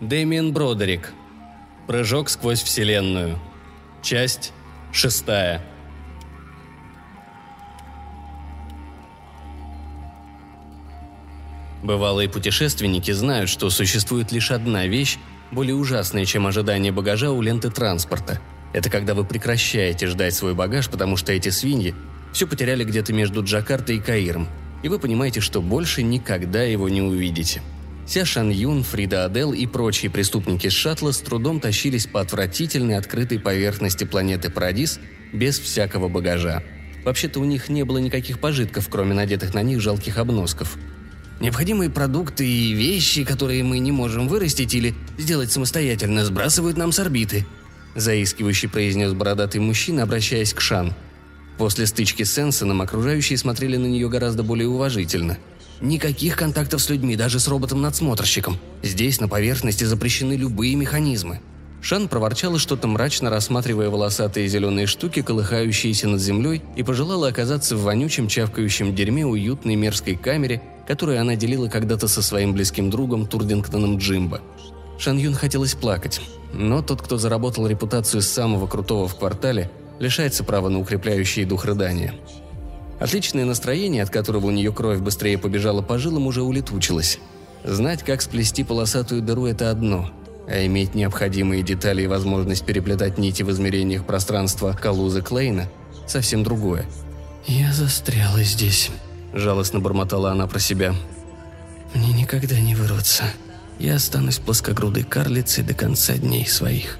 Дэмиен Бродерик. Прыжок сквозь Вселенную. Часть шестая. Бывалые путешественники знают, что существует лишь одна вещь, более ужасная, чем ожидание багажа у ленты транспорта. Это когда вы прекращаете ждать свой багаж, потому что эти свиньи все потеряли где-то между Джакартой и Каиром, и вы понимаете, что больше никогда его не увидите. Ся Шан Юн, Фрида Адел и прочие преступники шаттла с трудом тащились по отвратительной открытой поверхности планеты Парадис без всякого багажа. Вообще-то у них не было никаких пожитков, кроме надетых на них жалких обносков – Необходимые продукты и вещи, которые мы не можем вырастить или сделать самостоятельно, сбрасывают нам с орбиты», – заискивающий произнес бородатый мужчина, обращаясь к Шан. После стычки с Сенсоном окружающие смотрели на нее гораздо более уважительно. «Никаких контактов с людьми, даже с роботом-надсмотрщиком. Здесь на поверхности запрещены любые механизмы», Шан проворчала что-то мрачно, рассматривая волосатые зеленые штуки, колыхающиеся над землей, и пожелала оказаться в вонючем чавкающем дерьме уютной мерзкой камере, которую она делила когда-то со своим близким другом Турдингтоном Джимбо. Шан Юн хотелось плакать, но тот, кто заработал репутацию самого крутого в квартале, лишается права на укрепляющий дух рыдания. Отличное настроение, от которого у нее кровь быстрее побежала по жилам, уже улетучилось. Знать, как сплести полосатую дыру – это одно, а иметь необходимые детали и возможность переплетать нити в измерениях пространства Калузы Клейна – совсем другое. «Я застряла здесь», – жалостно бормотала она про себя. «Мне никогда не вырваться. Я останусь плоскогрудой карлицей до конца дней своих».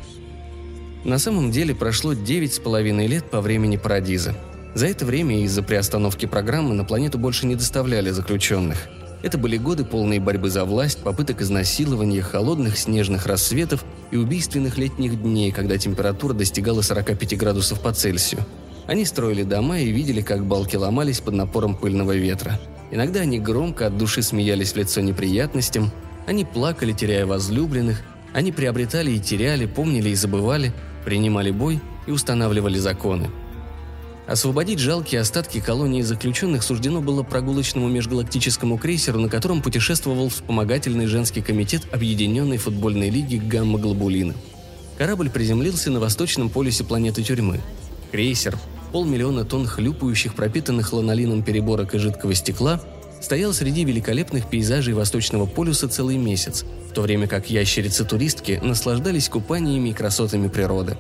На самом деле прошло девять с половиной лет по времени Парадиза. За это время из-за приостановки программы на планету больше не доставляли заключенных. Это были годы полные борьбы за власть, попыток изнасилования, холодных снежных рассветов и убийственных летних дней, когда температура достигала 45 градусов по Цельсию – они строили дома и видели, как балки ломались под напором пыльного ветра. Иногда они громко от души смеялись в лицо неприятностям, они плакали, теряя возлюбленных, они приобретали и теряли, помнили и забывали, принимали бой и устанавливали законы. Освободить жалкие остатки колонии заключенных суждено было прогулочному межгалактическому крейсеру, на котором путешествовал вспомогательный женский комитет Объединенной футбольной лиги «Гамма-Глобулина». Корабль приземлился на восточном полюсе планеты тюрьмы. Крейсер, полмиллиона тонн хлюпающих, пропитанных ланолином переборок и жидкого стекла, стоял среди великолепных пейзажей Восточного полюса целый месяц, в то время как ящерицы-туристки наслаждались купаниями и красотами природы.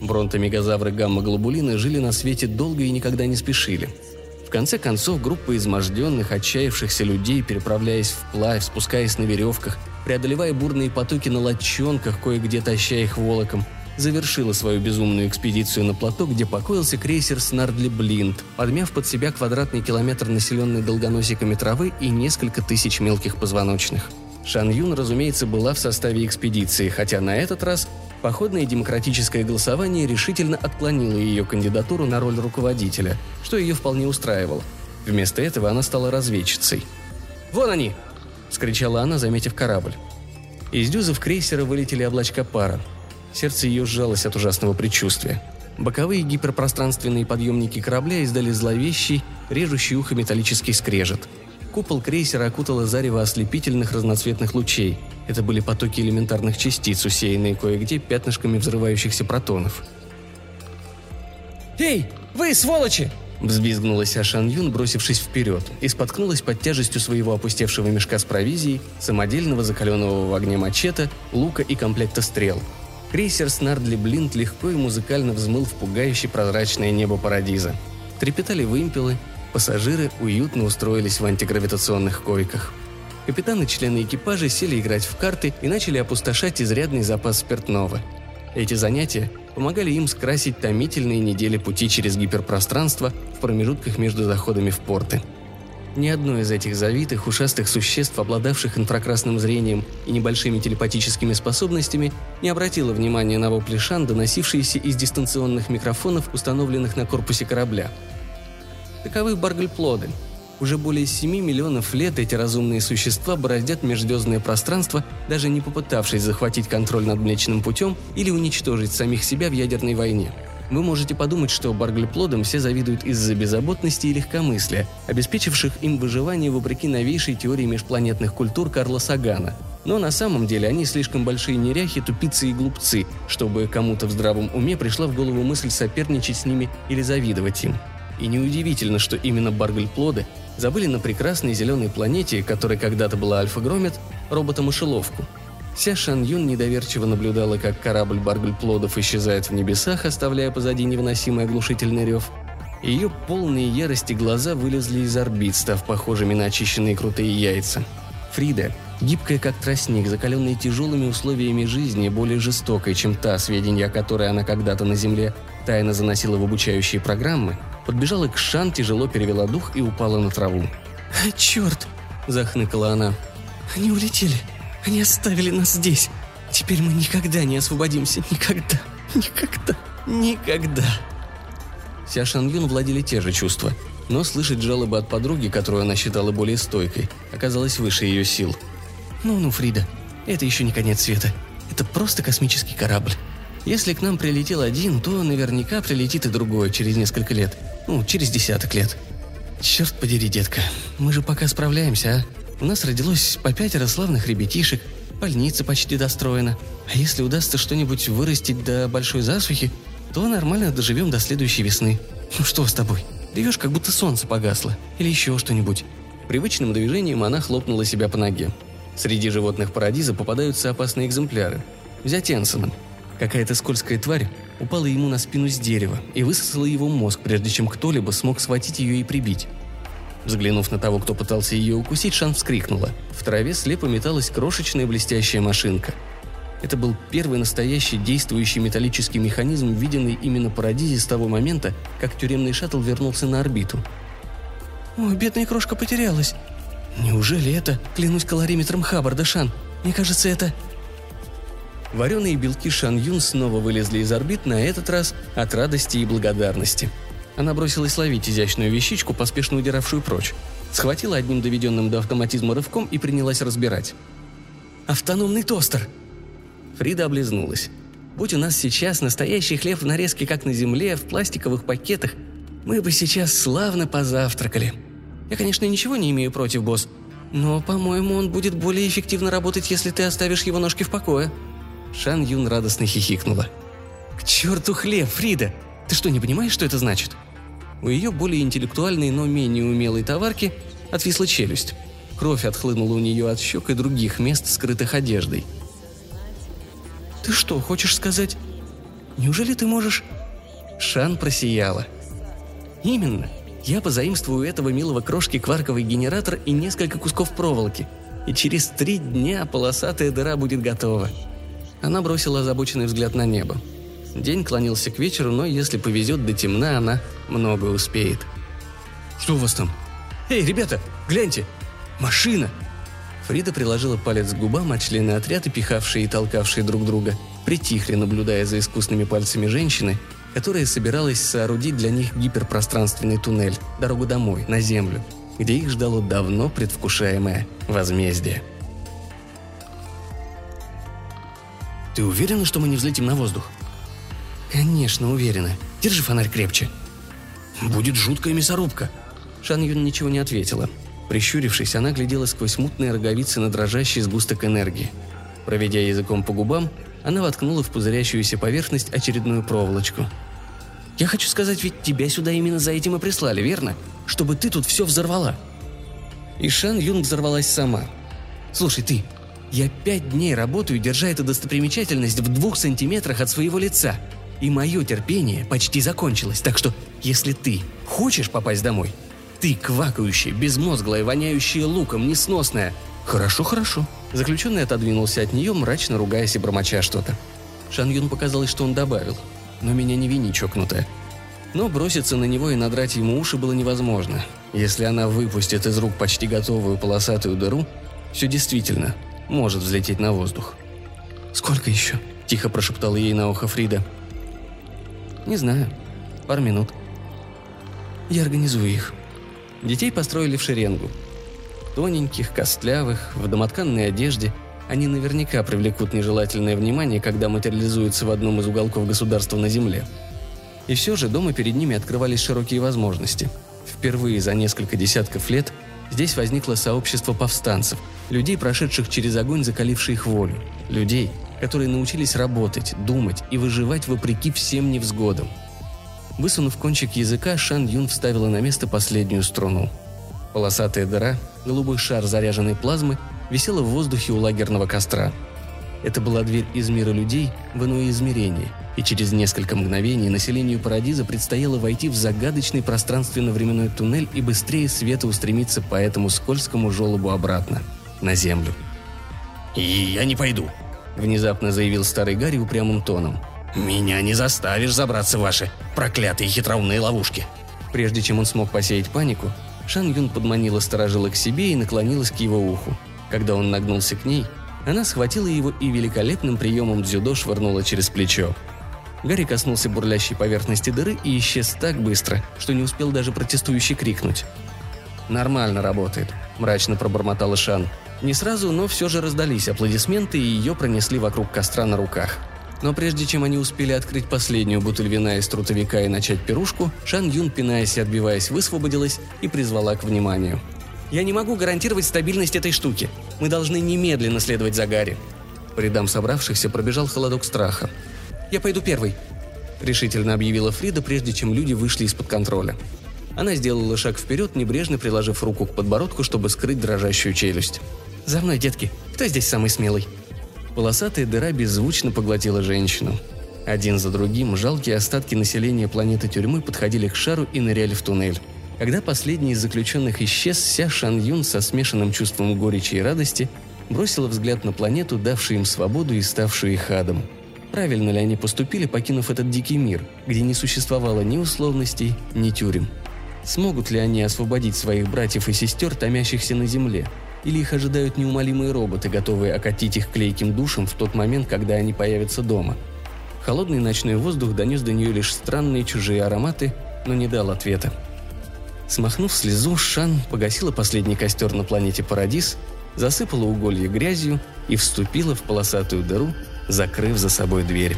Бронтомегазавры гамма-глобулины жили на свете долго и никогда не спешили. В конце концов, группа изможденных, отчаявшихся людей, переправляясь вплавь, спускаясь на веревках, преодолевая бурные потоки на лодчонках, кое-где таща их волоком, завершила свою безумную экспедицию на плато, где покоился крейсер Снардли Блинд, подмяв под себя квадратный километр населенной долгоносиками травы и несколько тысяч мелких позвоночных. Шан Юн, разумеется, была в составе экспедиции, хотя на этот раз походное демократическое голосование решительно отклонило ее кандидатуру на роль руководителя, что ее вполне устраивало. Вместо этого она стала разведчицей. «Вон они!» – вскричала она, заметив корабль. Из дюзов крейсера вылетели облачка пара. Сердце ее сжалось от ужасного предчувствия. Боковые гиперпространственные подъемники корабля издали зловещий, режущий ухо металлический скрежет. Купол крейсера окутало зарево ослепительных разноцветных лучей. Это были потоки элементарных частиц, усеянные кое-где пятнышками взрывающихся протонов. «Эй, вы, сволочи!» Взвизгнулась Ашан Юн, бросившись вперед, и споткнулась под тяжестью своего опустевшего мешка с провизией, самодельного закаленного в огне мачете, лука и комплекта стрел – Крейсер Снардли Блинт легко и музыкально взмыл в пугающе прозрачное небо Парадиза. Трепетали вымпелы, пассажиры уютно устроились в антигравитационных койках. Капитаны и члены экипажа сели играть в карты и начали опустошать изрядный запас спиртного. Эти занятия помогали им скрасить томительные недели пути через гиперпространство в промежутках между заходами в порты – ни одно из этих завитых, ушастых существ, обладавших инфракрасным зрением и небольшими телепатическими способностями, не обратило внимания на вопли Шан, доносившиеся из дистанционных микрофонов, установленных на корпусе корабля. Таковы баргальплоды. Уже более 7 миллионов лет эти разумные существа бороздят межзвездное пространство, даже не попытавшись захватить контроль над Млечным путем или уничтожить самих себя в ядерной войне – вы можете подумать, что барглеплодам все завидуют из-за беззаботности и легкомыслия, обеспечивших им выживание вопреки новейшей теории межпланетных культур Карла Сагана. Но на самом деле они слишком большие неряхи, тупицы и глупцы, чтобы кому-то в здравом уме пришла в голову мысль соперничать с ними или завидовать им. И неудивительно, что именно Баргальплоды забыли на прекрасной зеленой планете, которая когда-то была Альфа-Громет, робота-мышеловку. Вся Шан Юн недоверчиво наблюдала, как корабль Баргальплодов исчезает в небесах, оставляя позади невыносимый оглушительный рев. Ее полные ярости глаза вылезли из орбит, став похожими на очищенные крутые яйца. Фрида, Гибкая, как тростник, закаленная тяжелыми условиями жизни, более жестокой, чем та, сведения о которой она когда-то на Земле тайно заносила в обучающие программы, подбежала к Шан, тяжело перевела дух и упала на траву. «Черт!» – захныкала она. «Они улетели. Они оставили нас здесь. Теперь мы никогда не освободимся. Никогда. Никогда. Никогда!» Вся Шан Юн владели те же чувства. Но слышать жалобы от подруги, которую она считала более стойкой, оказалось выше ее сил – «Ну-ну, Фрида, это еще не конец света. Это просто космический корабль. Если к нам прилетел один, то наверняка прилетит и другой через несколько лет. Ну, через десяток лет. Черт подери, детка, мы же пока справляемся, а? У нас родилось по пятеро славных ребятишек, больница почти достроена. А если удастся что-нибудь вырастить до большой засухи, то нормально доживем до следующей весны. Ну что с тобой? Ревешь, как будто солнце погасло. Или еще что-нибудь. Привычным движением она хлопнула себя по ноге. Среди животных парадиза попадаются опасные экземпляры. Взять Энсона. Какая-то скользкая тварь упала ему на спину с дерева и высосала его мозг, прежде чем кто-либо смог схватить ее и прибить. Взглянув на того, кто пытался ее укусить, Шан вскрикнула. В траве слепо металась крошечная блестящая машинка. Это был первый настоящий действующий металлический механизм, виденный именно Парадизе с того момента, как тюремный шаттл вернулся на орбиту. «О, бедная крошка потерялась», Неужели это? Клянусь калориметром Хаббарда, Шан. Мне кажется, это... Вареные белки Шан Юн снова вылезли из орбит, на этот раз от радости и благодарности. Она бросилась ловить изящную вещичку, поспешно удиравшую прочь. Схватила одним доведенным до автоматизма рывком и принялась разбирать. «Автономный тостер!» Фрида облизнулась. «Будь у нас сейчас настоящий хлеб в нарезке, как на земле, в пластиковых пакетах, мы бы сейчас славно позавтракали», я, конечно, ничего не имею против, босс, но, по-моему, он будет более эффективно работать, если ты оставишь его ножки в покое». Шан Юн радостно хихикнула. «К черту хлеб, Фрида! Ты что, не понимаешь, что это значит?» У ее более интеллектуальной, но менее умелой товарки отвисла челюсть. Кровь отхлынула у нее от щек и других мест, скрытых одеждой. «Ты что, хочешь сказать? Неужели ты можешь...» Шан просияла. «Именно. Я позаимствую у этого милого крошки кварковый генератор и несколько кусков проволоки. И через три дня полосатая дыра будет готова. Она бросила озабоченный взгляд на небо. День клонился к вечеру, но если повезет до темна, она много успеет. «Что у вас там?» «Эй, ребята, гляньте! Машина!» Фрида приложила палец к губам, а члены отряда, пихавшие и толкавшие друг друга, притихли, наблюдая за искусными пальцами женщины, которая собиралась соорудить для них гиперпространственный туннель, дорогу домой, на Землю, где их ждало давно предвкушаемое возмездие. «Ты уверена, что мы не взлетим на воздух?» «Конечно, уверена. Держи фонарь крепче». «Будет жуткая мясорубка». Шан Юн ничего не ответила. Прищурившись, она глядела сквозь мутные роговицы на дрожащий сгусток энергии. Проведя языком по губам, она воткнула в пузырящуюся поверхность очередную проволочку – я хочу сказать, ведь тебя сюда именно за этим и прислали, верно? Чтобы ты тут все взорвала». И Шан Юн взорвалась сама. «Слушай, ты, я пять дней работаю, держа эту достопримечательность в двух сантиметрах от своего лица. И мое терпение почти закончилось, так что, если ты хочешь попасть домой, ты квакающая, безмозглая, воняющая луком, несносная. Хорошо, хорошо. Заключенный отодвинулся от нее, мрачно ругаясь и бормоча что-то. Шан Юн показалось, что он добавил – но меня не вини, чокнутая. Но броситься на него и надрать ему уши было невозможно. Если она выпустит из рук почти готовую полосатую дыру, все действительно может взлететь на воздух. «Сколько еще?» – тихо прошептала ей на ухо Фрида. «Не знаю. Пару минут». «Я организую их». Детей построили в шеренгу. Тоненьких, костлявых, в домотканной одежде – они наверняка привлекут нежелательное внимание, когда материализуются в одном из уголков государства на Земле. И все же дома перед ними открывались широкие возможности. Впервые за несколько десятков лет Здесь возникло сообщество повстанцев, людей, прошедших через огонь, закаливший их волю, людей, которые научились работать, думать и выживать вопреки всем невзгодам. Высунув кончик языка, Шан Юн вставила на место последнюю струну. Полосатая дыра, голубой шар заряженной плазмы, висела в воздухе у лагерного костра. Это была дверь из мира людей в иное измерение, и через несколько мгновений населению Парадиза предстояло войти в загадочный пространственно-временной туннель и быстрее света устремиться по этому скользкому желобу обратно, на землю. «И я не пойду», – внезапно заявил старый Гарри упрямым тоном. «Меня не заставишь забраться в ваши проклятые хитроумные ловушки». Прежде чем он смог посеять панику, Шан Юн подманила сторожила к себе и наклонилась к его уху. Когда он нагнулся к ней, она схватила его и великолепным приемом дзюдо швырнула через плечо. Гарри коснулся бурлящей поверхности дыры и исчез так быстро, что не успел даже протестующий крикнуть. «Нормально работает», – мрачно пробормотала Шан. Не сразу, но все же раздались аплодисменты, и ее пронесли вокруг костра на руках. Но прежде чем они успели открыть последнюю бутыль вина из трутовика и начать пирушку, Шан Юн, пинаясь и отбиваясь, высвободилась и призвала к вниманию. «Я не могу гарантировать стабильность этой штуки. Мы должны немедленно следовать за Гарри». По рядам собравшихся пробежал холодок страха. «Я пойду первой», – решительно объявила Фрида, прежде чем люди вышли из-под контроля. Она сделала шаг вперед, небрежно приложив руку к подбородку, чтобы скрыть дрожащую челюсть. «За мной, детки! Кто здесь самый смелый?» Полосатая дыра беззвучно поглотила женщину. Один за другим жалкие остатки населения планеты тюрьмы подходили к шару и ныряли в туннель. Когда последний из заключенных исчез, Ся Шан Юн со смешанным чувством горечи и радости бросила взгляд на планету, давшую им свободу и ставшую их адом – Правильно ли они поступили, покинув этот дикий мир, где не существовало ни условностей, ни тюрем? Смогут ли они освободить своих братьев и сестер, томящихся на земле? Или их ожидают неумолимые роботы, готовые окатить их клейким душем в тот момент, когда они появятся дома? Холодный ночной воздух донес до нее лишь странные чужие ароматы, но не дал ответа. Смахнув слезу, Шан погасила последний костер на планете Парадис, засыпала уголье грязью и вступила в полосатую дыру, закрыв за собой дверь.